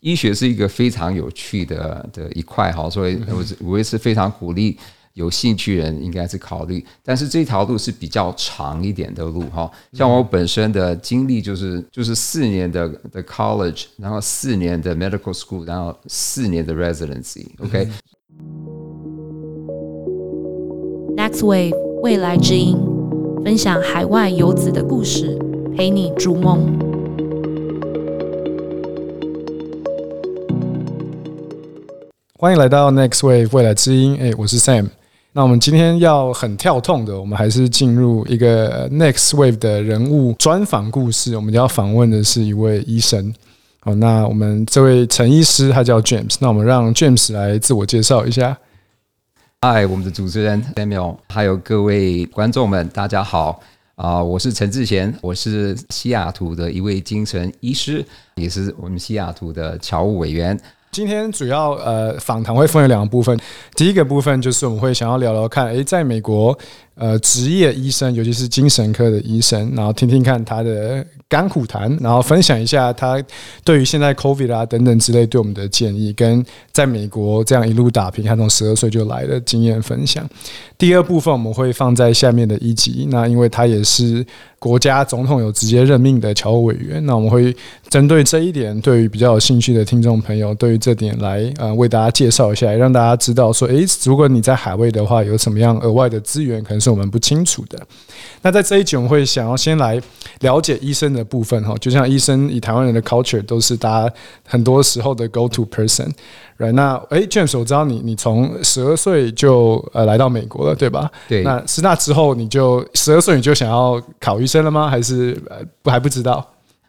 医学是一个非常有趣的的一块哈，所以我我也是非常鼓励有兴趣人应该是考虑。但是这条路是比较长一点的路哈，像我本身的经历就是就是四年的的 college，然后四年的 medical school，然后四年的 residency。OK。Next Wave 未来之音，分享海外游子的故事，陪你逐梦。欢迎来到 Next Wave 未来之音，哎，我是 Sam。那我们今天要很跳痛的，我们还是进入一个 Next Wave 的人物专访故事。我们要访问的是一位医生。好，那我们这位陈医师他叫 James。那我们让 James 来自我介绍一下。嗨，我们的主持人 Samuel，还有各位观众们，大家好啊！我是陈志贤，我是西雅图的一位精神医师，也是我们西雅图的侨务委员。今天主要呃访谈会分为两个部分，第一个部分就是我们会想要聊聊看，诶，在美国呃职业医生，尤其是精神科的医生，然后听听看他的甘苦谈，然后分享一下他对于现在 COVID 啊等等之类对我们的建议，跟在美国这样一路打拼，他从十二岁就来的经验分享。第二部分我们会放在下面的一集，那因为他也是。国家总统有直接任命的侨务委员，那我们会针对这一点，对于比较有兴趣的听众朋友，对于这点来呃为大家介绍一下，让大家知道说，诶，如果你在海外的话，有什么样额外的资源，可能是我们不清楚的。那在这一集，我们会想要先来了解医生的部分哈，就像医生以台湾人的 culture 都是大家很多时候的 go to person。right 那哎，James，我知道你你从十二岁就呃来到美国了，对吧？对。那是那之后你就十二岁你就想要考医生了吗？还是呃不还不知道？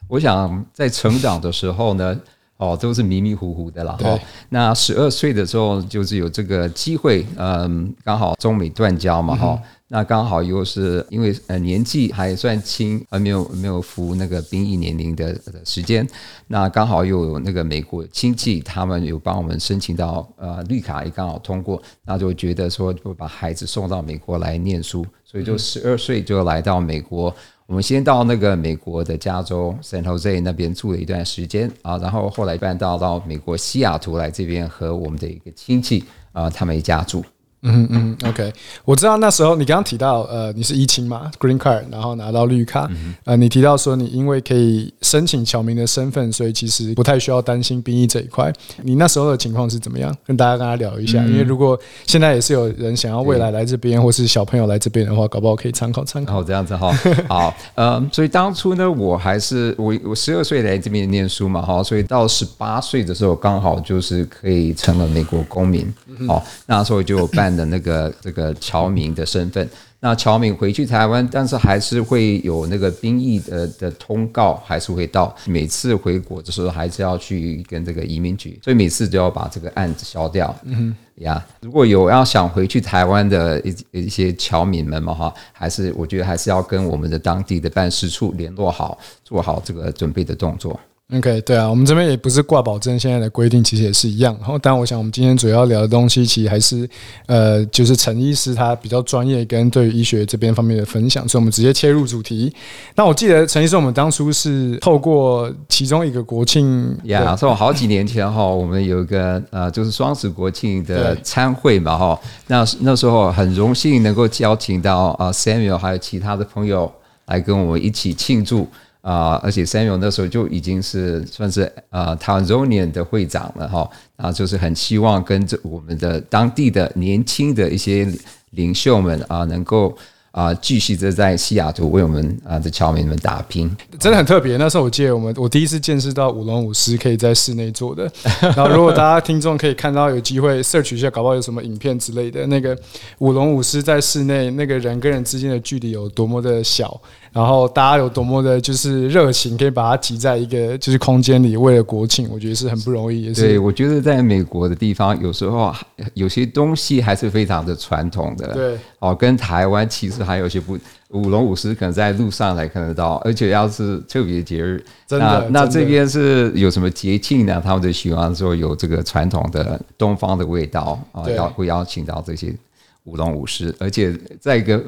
我想在成长的时候呢，哦都是迷迷糊糊的啦。哈。那十二岁的时候就是有这个机会，嗯，刚好中美断交嘛，哈。那刚好又是因为呃年纪还算轻，还没有没有服那个兵役年龄的时间，那刚好又有那个美国亲戚，他们有帮我们申请到呃绿卡，也刚好通过，那就觉得说就把孩子送到美国来念书，所以就十二岁就来到美国。我们先到那个美国的加州 San Jose 那边住了一段时间啊，然后后来搬到到美国西雅图来这边和我们的一个亲戚啊他们一家住。嗯嗯，OK，我知道那时候你刚刚提到，呃，你是疫情嘛，Green Card，然后拿到绿卡，呃，你提到说你因为可以申请侨民的身份，所以其实不太需要担心兵役这一块。你那时候的情况是怎么样？跟大家跟他聊一下，因为如果现在也是有人想要未来来这边，或是小朋友来这边的话，搞不好可以参考参考。哦，这样子哈，好，嗯，所以当初呢，我还是我我十二岁来这边念书嘛，哈，所以到十八岁的时候，刚好就是可以成了美国公民，哦，那时候就办。的那个这个侨民的身份，那侨民回去台湾，但是还是会有那个兵役的的通告，还是会到。每次回国的时候，还是要去跟这个移民局，所以每次都要把这个案子消掉。嗯呀，如果有要想回去台湾的一一些侨民们嘛哈，还是我觉得还是要跟我们的当地的办事处联络好，做好这个准备的动作。OK，对啊，我们这边也不是挂保证，现在的规定其实也是一样。然后，但我想我们今天主要聊的东西，其实还是呃，就是陈医师他比较专业跟对于医学这边方面的分享，所以我们直接切入主题。那我记得陈医师，我们当初是透过其中一个国庆，呀，说好几年前哈，我们有一个呃，就是双十国庆的参会嘛哈，那那时候很荣幸能够邀请到啊 Samuel 还有其他的朋友来跟我们一起庆祝。啊，而且 Samuel 那时候就已经是算是呃 Tanzanian 的会长了哈，啊，就是很希望跟着我们的当地的年轻的一些领袖们啊，能够。啊，继续的在西雅图为我们啊的侨民们打拼，真的很特别。那时候我记得我们我第一次见识到舞龙舞狮可以在室内做的。然后如果大家听众可以看到有机会 search 一下，搞不好有什么影片之类的，那个舞龙舞狮在室内，那个人跟人之间的距离有多么的小，然后大家有多么的就是热情，可以把它挤在一个就是空间里，为了国庆，我觉得是很不容易。也是对，我觉得在美国的地方，有时候有些东西还是非常的传统的。对，哦，跟台湾其实。还有些不舞龙舞狮，可能在路上才看得到，而且要是特别节日，真的那这边是有什么节庆呢？他们就喜欢说有这个传统的东方的味道啊，要会邀请到这些舞龙舞狮，而且在一个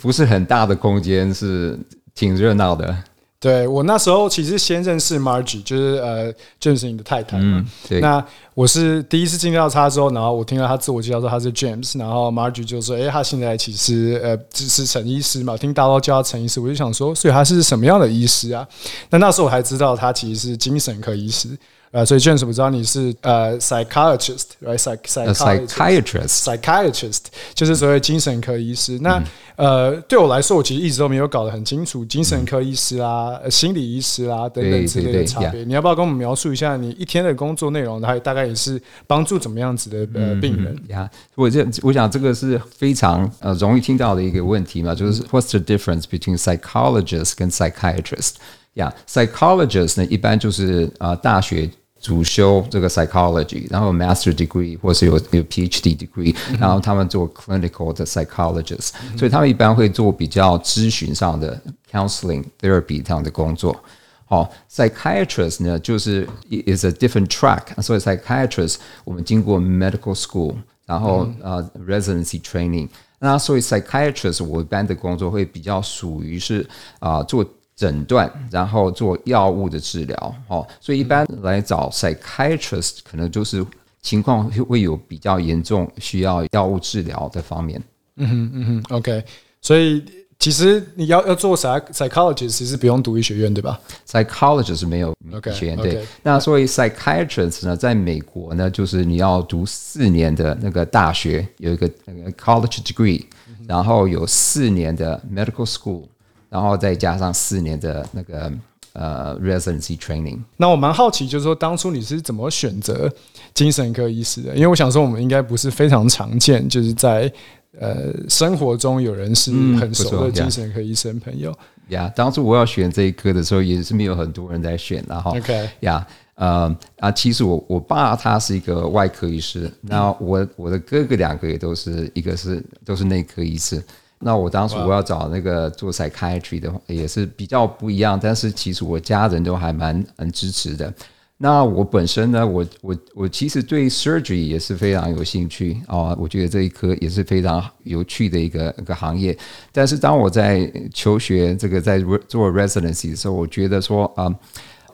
不是很大的空间，是挺热闹的。对我那时候其实先认识 Margie，就是呃 James 你的太太嘛。嗯，对，那我是第一次见到他之后，然后我听到他自我介绍说他是 James，然后 Margie 就说：“哎、他现在其实呃只是陈医师嘛，听大家叫他陈医师，我就想说，所以他是什么样的医师啊？那那时候我还知道他其实是精神科医师。呃，所以 James 我知道你是呃 psychiatrist。psychiatrist，psychiatrist 就是所谓精神科医师。那、呃，对我来说，我其实一直都没有搞得很清楚精神科医师啦、呃心理医师啦等等对之类对对的差别。你要不要跟我们描述一下你一天的工作内容？还大概也是帮助怎么样子的呃病人？呀我这我想这个是非常呃容易听到的一个问题嘛，就是 What's the difference between psychologist 跟 psychiatrist？呀、psychologist 呢一般就是啊、呃大学主修这个 psychology，然后有 master degree 或是有有 PhD degree，、然后他们做 clinical 的 psychologist，、所以他们一般会做比较咨询上的 counseling therapy 这样的工作。好，psychiatrist 呢，就是 is a different track。所以 psychiatrist 我们经过 medical school，然后呃 residency training。那所以 psychiatrist 我一般的工作会比较属于是啊、做 诊断，然后做药物的治疗。哦，所以一般来找 psychiatrist 可能就是情况会会有比较严重，需要药物治疗的方面。嗯哼嗯哼，OK，所以其实你要要做 psych psychologist，其实不用读医学院，对吧？psychologist 是没有 OK，学院对。那所以 psychiatrist 呢，在美国呢，就是你要读四年的那个大学，有一个那个 college degree，然后有四年的 medical school，然后再加上四年的那个呃 residency training。那我蛮好奇，就是说当初你是怎么选择精神科医师的？因为我想说，我们应该不是非常常见，就是在呃生活中有人是嗯很熟的精神科医生朋友。呀当初我要选这一科的时候，也是没有很多人在选，然后 OK 呀，呃啊，其实我我爸他是一个外科医师，那我我的哥哥两个也都是，一个是都是内科医师。那我当时我要找那个做 psychiatry 的话，也是比较不一样，但是其实我家人都还蛮蛮支持的。那我本身呢，我我我其实对 surgery 也是非常有兴趣啊、我觉得这一科也是非常有趣的一个一个行业。但是当我在求学这个在做 residency 的时候，我觉得说啊、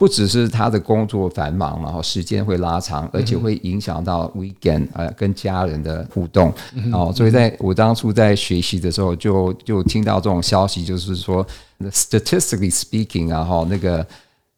不只是他的工作繁忙嘛，然后时间会拉长，而且会影响到 weekend 呃跟家人的互动。哦，所以在我当初在学习的时候就，就听到这种消息，就是说，statistically speaking 啊，哈，那个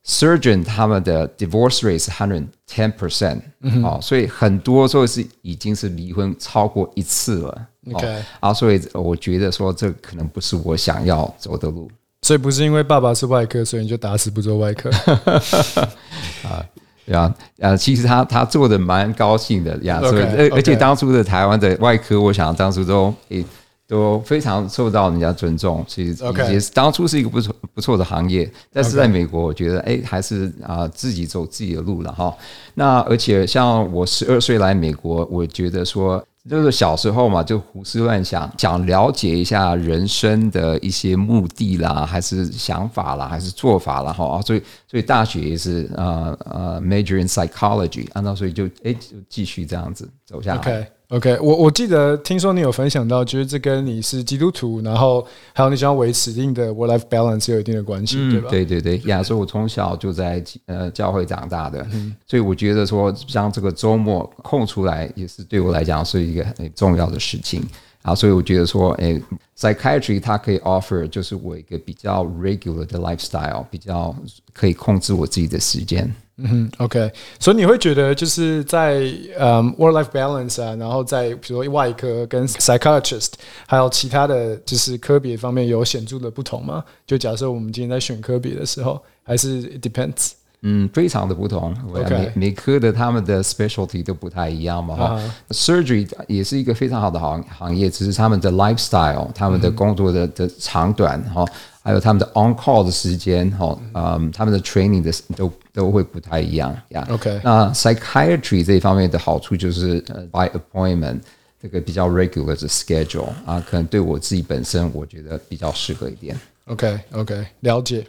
surgeon 他们的 divorce rate 是 hundred ten percent，哦，所以很多时候是已经是离婚超过一次了。哦 OK 啊，所以我觉得说这可能不是我想要走的路。所以不是因为爸爸是外科，所以你就打死不做外科 啊。对啊，呃，其实他他做的蛮高兴的呀，OK，所以而而且当初的台湾的外科，我想当初都诶都非常受到人家尊重，其实 OK 也是当初是一个不错不错的行业，但是在美国，我觉得哎还是啊、自己走自己的路了哈。那而且像我十二岁来美国，我觉得说。就是小时候嘛，就胡思乱想，想了解一下人生的一些目的啦，还是想法啦，还是做法啦，哈，所以所以大学也是呃呃 major in psychology，按照所以就哎就继续这样子走下来。OK，我我记得听说你有分享到，就是这跟你是基督徒，然后还有你想要维持一定的 work life balance 有一定的关系，对吧？对对对，呀，所以我从小就在呃教会长大的，所以我觉得说将这个周末空出来，也是对我来讲是一个很重要的事情。啊，所以我觉得说，诶 p s y c h i a t r y 它可以 offer 就是我一个比较 regular 的 lifestyle，比较可以控制我自己的时间。嗯哼，OK，所以你会觉得就是在嗯 work life balance 啊，然后在比如说外科跟 psychiatrist 还有其他的就是科别方面有显著的不同吗？就假设我们今天在选科别的时候，还是 it depends？嗯，非常的不同。OK 每每科的他们的 specialty 都不太一样嘛哈。Surgery 也是一个非常好的行行业，只是他们的 lifestyle、他们的工作的的长短哈，还有他们的 on call 的时间哈，嗯，他们的 training 的都都会不太一样呀。OK 那 psychiatry 这一方面的好处就是呃 by appointment。这个比较 regular 的 schedule 啊，可能对我自己本身我觉得比较适合一点。OK OK，了解。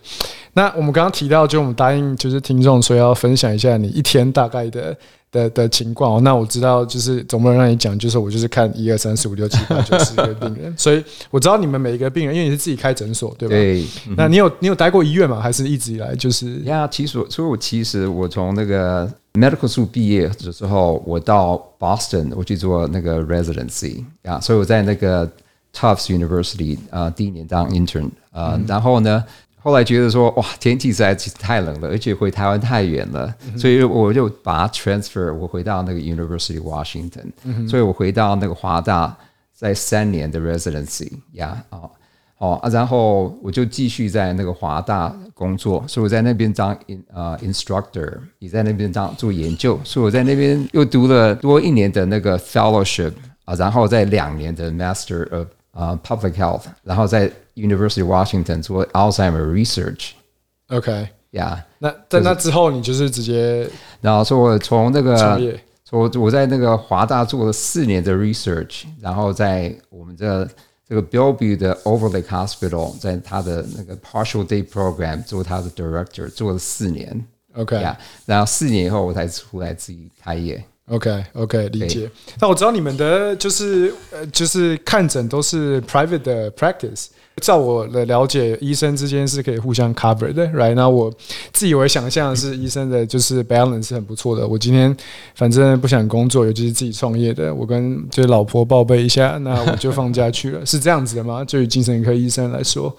那我们刚刚提到，就我们答应就是听众说要分享一下你一天大概的的的情况哦。那我知道，就是总不能让你讲，就是我就是看一二三四五六七八九十个病人，所以我知道你们每一个病人，因为你是自己开诊所，对吧？对，那你有你有待过医院吗？还是一直以来就是？呀，其实所以我其实我从那个 medical school 毕业的时候，我到 Boston 我去做那个 residency 啊，所以我在那个 Tufts University 啊、第一年当 intern 啊、然后呢。后来觉得说哇，天气实在是太冷了，而且回台湾太远了，所以我就把它 transfer，我回到那个 University Washington，、所以我回到那个华大，在三年的 residency 呀、哦哦啊，然后我就继续在那个华大工作，所以我在那边当 in 呃 instructor，也在那边当做研究，所以我在那边又读了多一年的那个 fellowship 啊，然后在两年的 master of 啊、public health，然后在 University of Washington 做 Alzheimer research， OK，呀、那在那之后，你就是直接然后说我从那个创业。我我在那个华大做了四年的 research，然后在我们这这个 Bellevue 的 Overlake Hospital，在他的那个 partial day program 做他的 director，做了四年 OK，呀然后四年以后我才出来自己开业。 OK OK，理解。那我知道你们的就是呃，就是看诊都是 private 的 practice。照我的了解，医生之间是可以互相 cover 的，right？那我自以为想象是医生的就是 balance 是很不错的。我今天反正不想工作，尤其是自己创业的，我跟就是老婆报备一下，那我就放假去了，是这样子的吗？对于精神科医生来说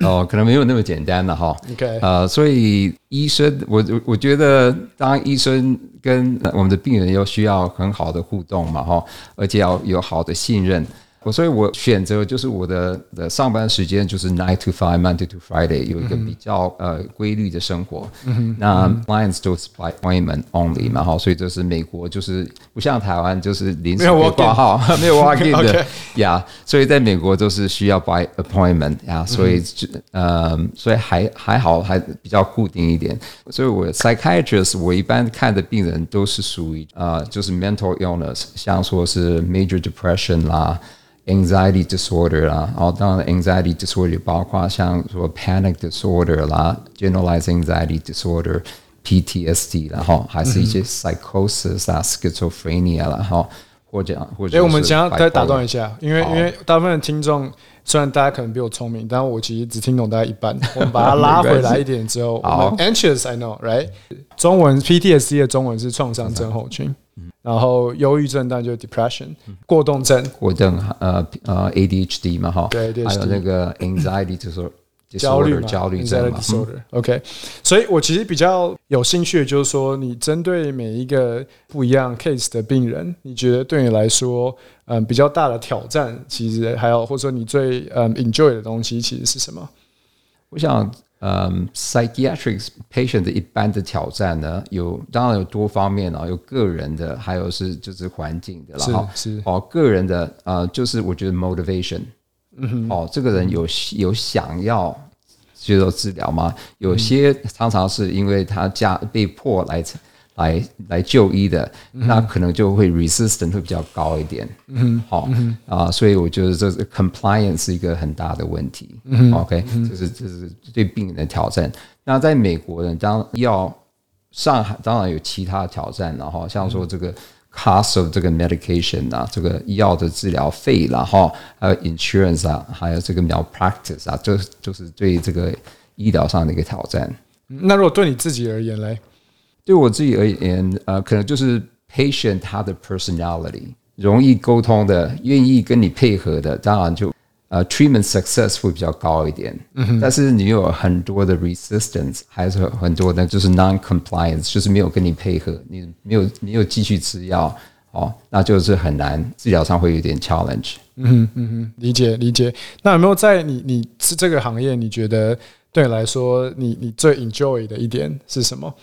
哦，可能没有那么简单的哈。，OK，呃，所以医生，我我我觉得当医生跟我们的病人要需要很好的互动嘛，哈，而且要有好的信任。我所以，我选择就是我的的上班时间就是 nine to five Monday to Friday，有一个比较、呃规律的生活。那 clients 都是 by appointment only 嘛，哈，所以这是美国就是不像台湾就是临时没有可以 walk-in 挂号，没有 walk in 的呀所以在美国都是需要 by appointment 呀，所以就呃，所以还还好，还比较固定一点。所以我 psychiatrist 我一般看的病人都是属于呃，就是 mental illness，像说是 major depression 啦。Anxiety disorder 啦，然后当然 anxiety disorder 包括像说 panic disorder 啦，generalized anxiety disorder、PTSD 然后还是一些 psychosis 啊、schizophrenia 啦，哈，或者或者哎、我们想要再打断一下，因为因为大部分的听众虽然大家可能比我聪明，但我其实只听懂大家一半。我们把它拉回来一点之后，我好们 anxious I know right，中文 PTSD 的中文是创伤症候群，嗯然后忧郁症当然就是 depression，过动症。过动呃呃 ADHD 嘛哈，对，ADHD 还有那个 anxiety disorder 焦虑嘛，焦虑症嘛。OK，所以我其实比较有兴趣的就是说，你针对每一个不一样 case 的病人，你觉得对你来说，嗯，比较大的挑战，其实还有或者说你最嗯 enjoy 的东西，其实是什么？我想，嗯，psychiatric patient 的一般的挑战呢，有当然有多方面啊，有个人的，还有是就是环境的啦。是哈是哦，个人的呃，就是我觉得 motivation，哦，这个人有有想要接受治疗吗？有些常常是因为他家被迫来来来就医的，那可能就会 resistant 会比较高一点。嗯，好啊，所以我觉得这是 compliance 是一个很大的问题。嗯，OK，这是这是对病人的挑战。那在美国呢，当要上海当然有其他挑战，然后像说这个 cost of 这个 medication 啊，这个医药的治疗费啦，哈，还有 insurance 啊，还有这个 malpractice 啊，这就是对这个医疗上的一个挑战。那如果对你自己而言嘞？对我自己而言，呃，可能就是 patient 他的 personality 容易沟通的，愿意跟你配合的，当然就呃 treatment success 会比较高一点。嗯但是你有很多的 resistance，还是很多的就是 non compliance，就是没有跟你配合，你没有没有继续吃药，哦，那就是很难，治疗上会有点 challenge。嗯嗯嗯，理解理解。那有没有在你你是这个行业，你觉得对你来说，你你最 enjoy 的一点是什么？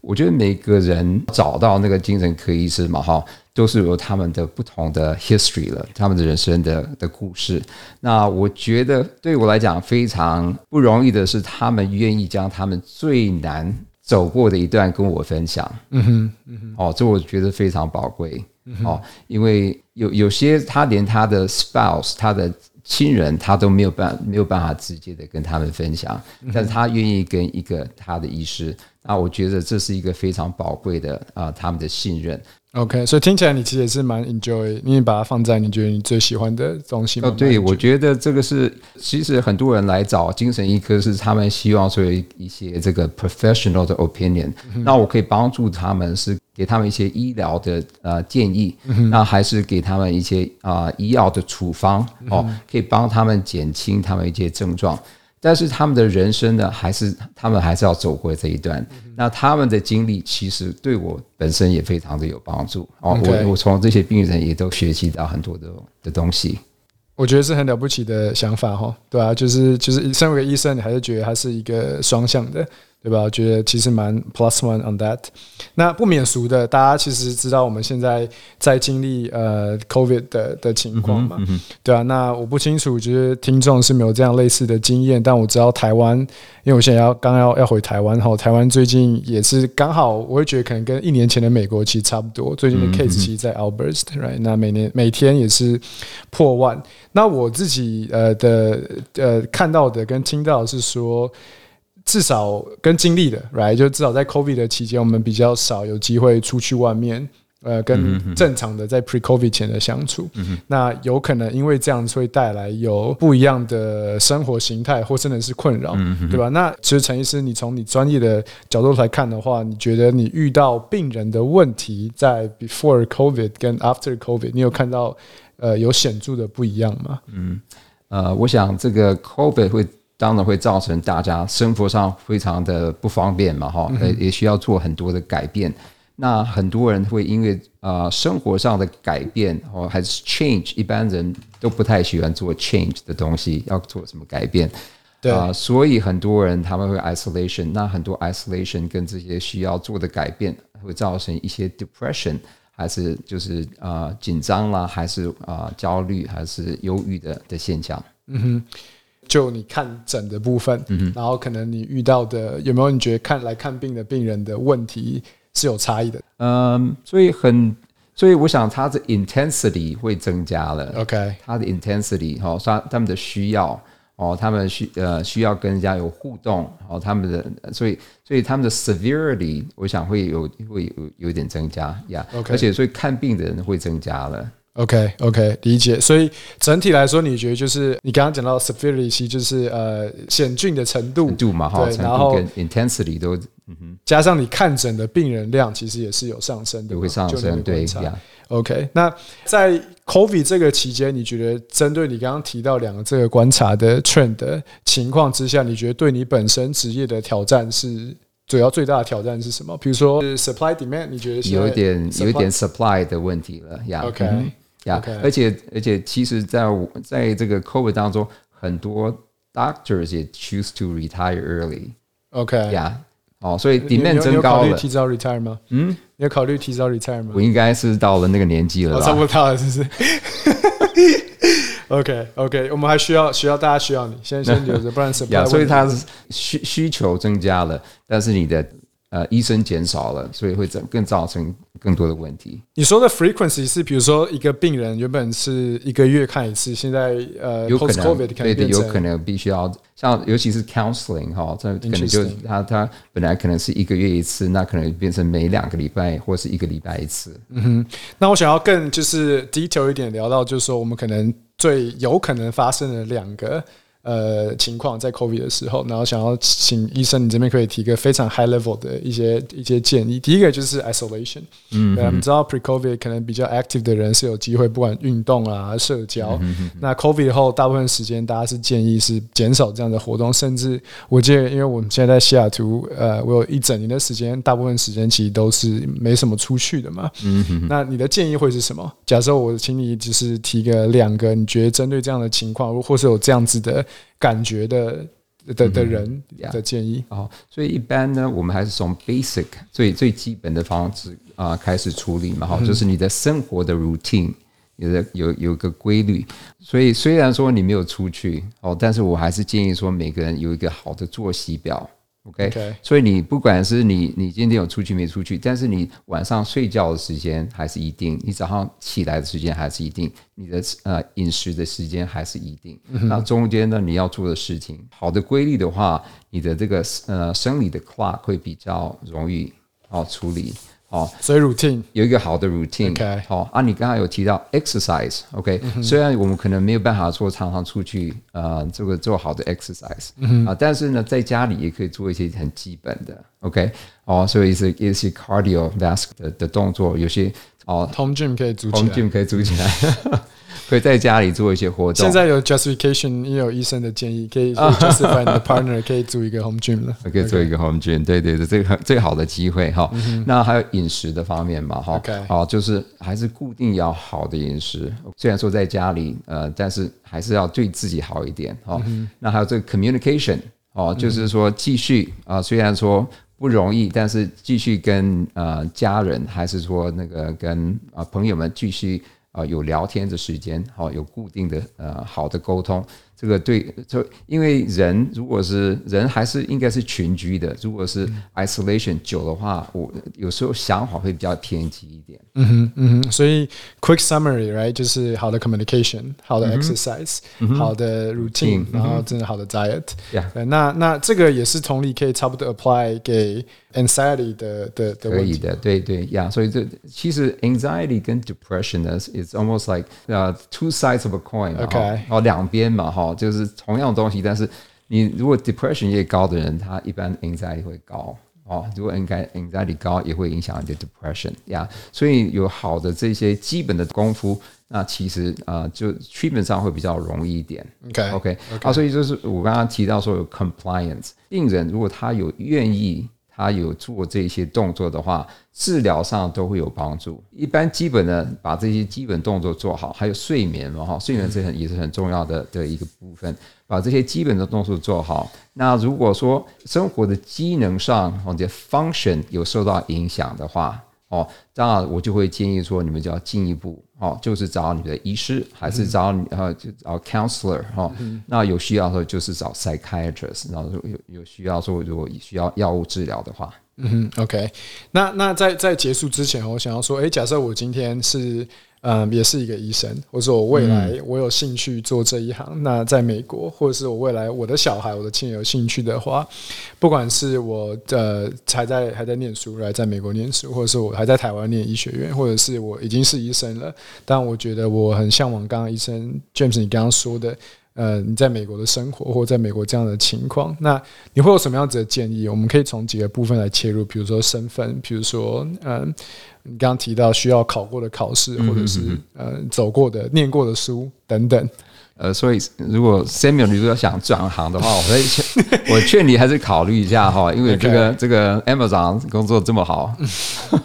我觉得每个人找到那个精神科医师嘛，哈，都是有他们的不同的 history 了，他们的人生的的故事。那我觉得对我来讲非常不容易的是，他们愿意将他们最难走过的一段跟我分享。嗯哼，嗯哼，哦，这我觉得非常宝贵。哦，因为有有些他连他的 spouse，他的亲人他都没有办没有办法直接的跟他们分享，但是他愿意跟一个他的医师，那我觉得这是一个非常宝贵的啊，他们的信任。OK，所以听起来你其实也是蛮 enjoy，你也把它放在你觉得你最喜欢的东西。哦，对，我觉得这个是，其实很多人来找精神医科是他们希望说一些这个 professional 的 opinion，那我可以帮助他们是给他们一些医疗的呃建议，那还是给他们一些啊医药的处方哦，可以帮他们减轻他们一些症状。但是他们的人生呢，还是他们还是要走过这一段。那他们的经历其实对我本身也非常的有帮助哦。我我从这些病人也都学习到很多的的东西。我觉得是很了不起的想法哈，对啊？就是就是身为医生，你还是觉得它是一个双向的。对吧？我觉得其实蛮 plus one on that。那不免俗的，大家其实知道我们现在在经历呃 COVID 的的情况嘛，对啊。那我不清楚，就是听众是没有这样类似的经验，但我知道台湾，因为我现在要刚要要回台湾后，台湾最近也是刚好，我会觉得可能跟一年前的美国其实差不多。最近的 case 其实在 Alberta，right？那每年每天也是破万。那我自己呃的呃看到的跟听到的是说。至少跟经历的，right，就至少在 COVID 的期间，我们比较少有机会出去外面，呃，跟正常的在 pre-COVID 前的相处。那有可能因为这样会带来有不一样的生活形态，或真的是困扰，对吧？那其实陈医师，你从你专业的角度来看的话，你觉得你遇到病人的问题在 before COVID 跟 after COVID，你有看到呃有显著的不一样吗？嗯，呃，我想这个 COVID 会。当然会造成大家生活上非常的不方便嘛，哈，也需要做很多的改变。那很多人会因为啊生活上的改变哦，还是 change，一般人都不太喜欢做 change 的东西，要做什么改变？对啊，所以很多人他们会 isolation，那很多 isolation 跟这些需要做的改变会造成一些 depression，还是就是啊紧张啦，还是啊焦虑，还是忧郁的的现象。嗯哼。就你看诊的部分，嗯然后可能你遇到的有没有你觉得看来看病的病人的问题是有差异的？嗯，所以很，所以我想他的 intensity 会增加了。OK，他的 intensity 哈，他他们的需要哦，他们需呃需要跟人家有互动哦，他们的所以所以他们的 severity 我想会有会有有点增加呀。OK，而且所以看病的人会增加了。OK，OK，理解。所以整体来说，你觉得就是你刚刚讲到 severity，就是呃险峻的程度度嘛，哈，然后 intensity 都，加上你看诊的病人量，其实也是有上升的，会上升，对呀。OK，那在 COVID 这个期间，你觉得针对你刚刚提到两个这个观察的 trend 的情况之下，你觉得对你本身职业的挑战是主要最大的挑战是什么？比如说 supply demand，你觉得有一点有一点 supply 的问题了呀？OK。呀，而且而且，其实，在在这个 COVID 当中，很多 doctors 也 choose to retire early。OK，呀，哦，所以 demand 增高了。提早 retire 吗？嗯，你要考虑提早 retire 吗？我应该是到了那个年纪了，差不多到了，是不是？OK，OK，我们还需要需要大家需要你，先先留着，不然 supply。所以它是需需求增加了，但是你的。呃，医生减少了，所以会造更造成更多的问题。你说的 frequency 是，比如说一个病人原本是一个月看一次，现在呃，有可能对的，有可能必须要像，尤其是 counseling 哈，这可能就他他本来可能是一个月一次，那可能变成每两个礼拜或是一个礼拜一次。嗯哼，那我想要更就是 detail 一点聊到，就是说我们可能最有可能发生的两个。呃，情况在 COVID 的时候，然后想要请医生，你这边可以提个非常 high level 的一些一些建议。第一个就是 isolation，嗯，我们知道 pre COVID 可能比较 active 的人是有机会，不管运动啊、社交。那 COVID 后，大部分时间大家是建议是减少这样的活动，甚至我记得，因为我们现在在西雅图，呃，我有一整年的时间，大部分时间其实都是没什么出去的嘛。嗯哼，那你的建议会是什么？假设我请你只是提个两个，你觉得针对这样的情况，或是有这样子的。感觉的的的人的建议。哦，所以一般呢，我们还是从 basic 最最基本的方式啊开始处理嘛，哈，就是你的生活的 routine 有的有有个规律。所以虽然说你没有出去哦，但是我还是建议说每个人有一个好的作息表 OK，, 所以你不管是你你今天有出去没出去，但是你晚上睡觉的时间还是一定，你早上起来的时间还是一定，你的呃饮食的时间还是一定。那中间呢，你要做的事情，好的规律的话，你的这个呃生理的 clock 会比较容易哦处理哦。所以 routine 有一个好的 routine。OK 好、啊，你刚刚有提到 exercise，OK，、虽然我们可能没有办法说常常出去呃这个做好的 exercise，啊，但是呢，在家里也可以做一些很基本的，OK，哦，所以一些一些 cardiovascular 的的动作，有些哦 home gym 可以组起来。gym 可以组起来，可以在家里做一些活动。现在有 justification，也有医生的建议，可以 可以 justify 你的 partner 可以组一个 home gym 了。可以做一个 home gym，对对对，这个最好的机会哈。那还有饮食的方面嘛哈好，就是还是固定要好的饮食。虽然说在家里呃，但是还是要对自己好一点哈。那还有这个 communication 哦，就是说继续啊、虽然说。不容易，但是继续跟呃家人，还是说那个跟啊、朋友们继续啊、有聊天的时间，好、有固定的呃好的沟通，这个对，就因为人如果是人还是应该是群居的，如果是 isolation 久的话，我有时候想法会比较偏激一点。嗯哼，嗯哼，所以 quick summary，right，就是好的 communication，好的 exercise，、好的 routine，、然后真的好的 diet。那那这个也是同理可以差不多 apply 给 anxiety 的的的问题。可以的，对对呀所以这其实 anxiety 跟 depression 呢，is almost like 呃、two sides of a coin 嘛 OK 哈哦两边嘛哈，就是同样东西，但是你如果 depression 越高的人，他一般 anxiety 会高。哦，如果 anxiety anxiety 高，也会影响你的 depression 呀。所以有好的这些基本的功夫，那其实呃，就 treatment 上会比较容易一点。 OK OK，啊，所以就是我刚刚提到说有 compliance，病人如果他有愿意， 他有做这些动作的话，治疗上都会有帮助。一般基本的把这些基本动作做好，还有睡眠嘛哈，睡眠是很也是很重要的的一个部分，把这些基本的动作做好。那如果说生活的机能上或者 function 有受到影响的话，哦，当然我就会建议说，你们就要进一步哦，就是找你的医师，还是找你呃就找 counselor 哈、哦。那有需要的时候就是找 psychiatrist，然后有有需要说如果需要药物治疗的话，嗯哼，OK，那那在在结束之前，我想要说，诶，假设我今天是嗯，也是一个医生，或者说我未来我有兴趣做这一行，那在美国，或者是我未来我的小孩、我的亲人有兴趣的话，不管是我呃还在还在念书，来在美国念书，或者是我还在台湾念医学院，或者是我已经是医生了，但我觉得我很向往刚刚医生 James 你刚刚说的。呃，你在美国的生活，或在美国这样的情况，那你会有什么样子的建议？我们可以从几个部分来切入，比如说身份，比如说，嗯、你刚刚提到需要考过的考试，或者是呃走过的、念过的书等等。呃，所以如果 Samuel 你如果想转行的话，我会劝 我劝你还是考虑一下哈，因为这个这个 Amazon 工作这么好，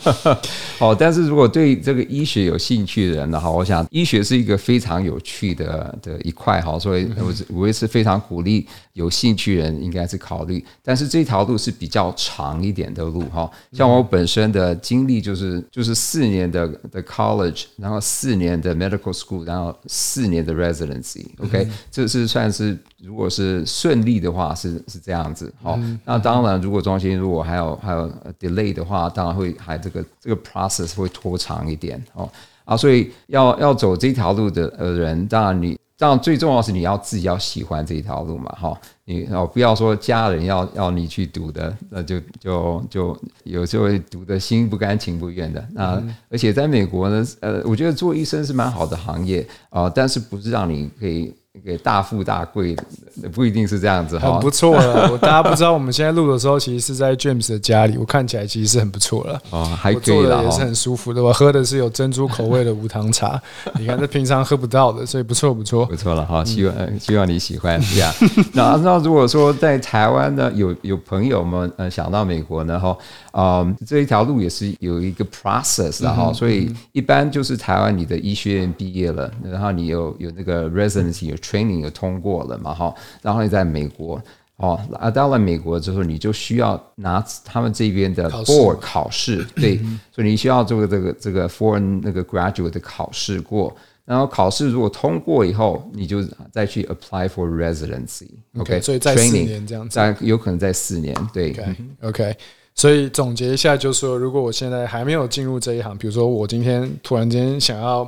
哦，但是如果对这个医学有兴趣的人的话，我想医学是一个非常有趣的的一块哈，所以我是我也是非常鼓励有兴趣人应该是考虑，但是这条路是比较长一点的路哈，像我本身的经历就是就是四年的的 college，然后四年的 medical school，然后四年的 residency，OK，、这是算是如果是顺利的话是是这样子，好、那当然如果中间如果还有还有呃 delay 的话，当然会还这个这个 process 会拖长一点哦。啊，所以要要走这条路的呃人，当然你当然最重要是你要自己要喜欢这一条路嘛，哈，你哦不要说家人要要你去读的，那就就就有时候会读的心不甘情不愿的。那而且在美国呢，呃，我觉得做医生是蛮好的行业啊、但是不是让你可以给大富大贵的，不一定是这样子哈很。不错了。我大家不知道，我们现在录的时候，其实是在 James 的家里，我看起来其实是很不错了。哦，还我可以了哈。做的也是很舒服的，我喝的是有珍珠口味的无糖茶，你看这平常喝不到的，所以不错不错。不错了哈，希望、呃希望你喜欢这样。那那如果说在台湾呢，有有朋友们呃想到美国呢哈，啊、这一条路也是有一个 process 的哈，所以一般就是台湾你的医学院毕业了，然后你有有那个 residency 有 training 有通过了嘛哈，然后你在美国。哦，啊，到了美国之后，你就需要拿他们这边的 board 考试，对，所以你需要做这个这个 foreign 那个 graduate 的考试过，然后考试如果通过以后，你就再去 apply for residency。OK，所以在四 training 年这样子。在有可能在四年，对 OK，所以总结一下，就是说，如果我现在还没有进入这一行，比如说我今天突然间想要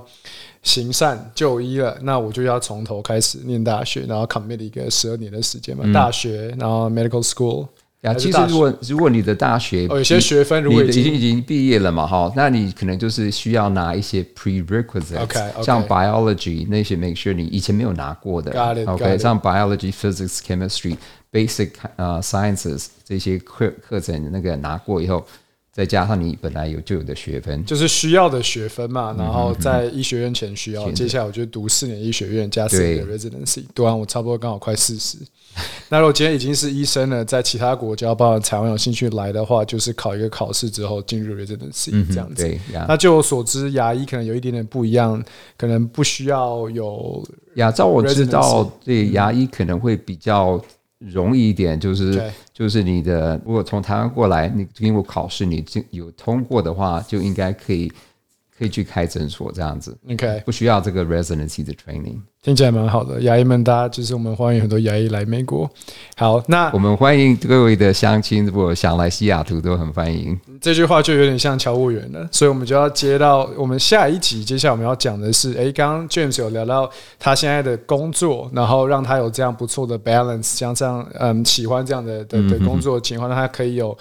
行善就医了，那我就要从头开始念大学，然后 commit 一个十二年的时间嘛，大学，然后 medical school。呀，其实如果如果你的大学哦，有些学分如你果已经已经毕业了嘛，哈，那你可能就是需要拿一些 prerequisites，OK，OK。像 biology 那些，make sure 你以前没有拿过的。it，got，OK，像 biology、physics、chemistry、basic 呃 sciences 这些课课程那个拿过以后，再加上你本来有就有的学分，就是需要的学分嗯嘛，然后在医学院前需要，接下来我就读四年医学院加四年的 residency，读完我差不多刚好快四十。那如果今天已经是医生了，在其他国家，包括台湾有兴趣来的话，就是考一个考试之后进入 residency 这样子。那就我所知，牙医可能有一点点不一样，可能不需要有牙，照我知道，对牙医可能会比较容易一点，就是、就是你的，如果从台湾过来，你经过考试，你经有通过的话，就应该可以可以去开诊所这样子，OK，不需要这个 residency 的 training。听起来蛮好的。牙医们，大家就是我们欢迎很多牙医来美国。好，那我们欢迎各位的乡亲，如果想来西雅图都很欢迎。这句话就有点像乔务员了，所以我们就要接到我们下一集。接下来我们要讲的是，哎，刚刚 James 有聊到他现在的工作，然后让他有这样不错的 balance，像这样嗯喜欢这样的的的工作情况，让他可以有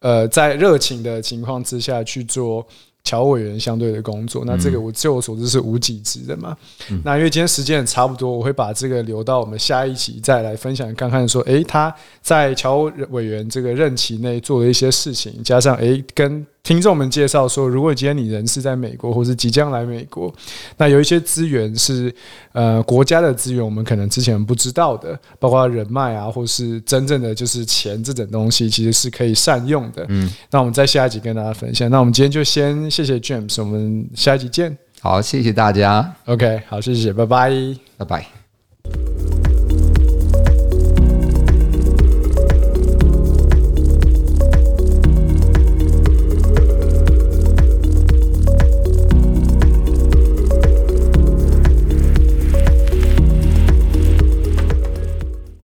呃在热情的情况之下去做。侨委员相对的工作，那这个我据我所知是无几职的嘛。那因为今天时间也差不多，我会把这个留到我们下一集再来分享看看，说，诶，他在侨委员这个任期内做的一些事情，加上诶跟听众们介绍说，如果今天你人是在美国，或是即将来美国，那有一些资源是呃国家的资源，我们可能之前不知道的，包括人脉啊，或是真正的就是钱这种东西，其实是可以善用的。嗯，那我们在下一集跟大家分享。那我们今天就先谢谢 James，我们下一集见。好，谢谢大家，OK，好，谢谢，拜拜。拜拜。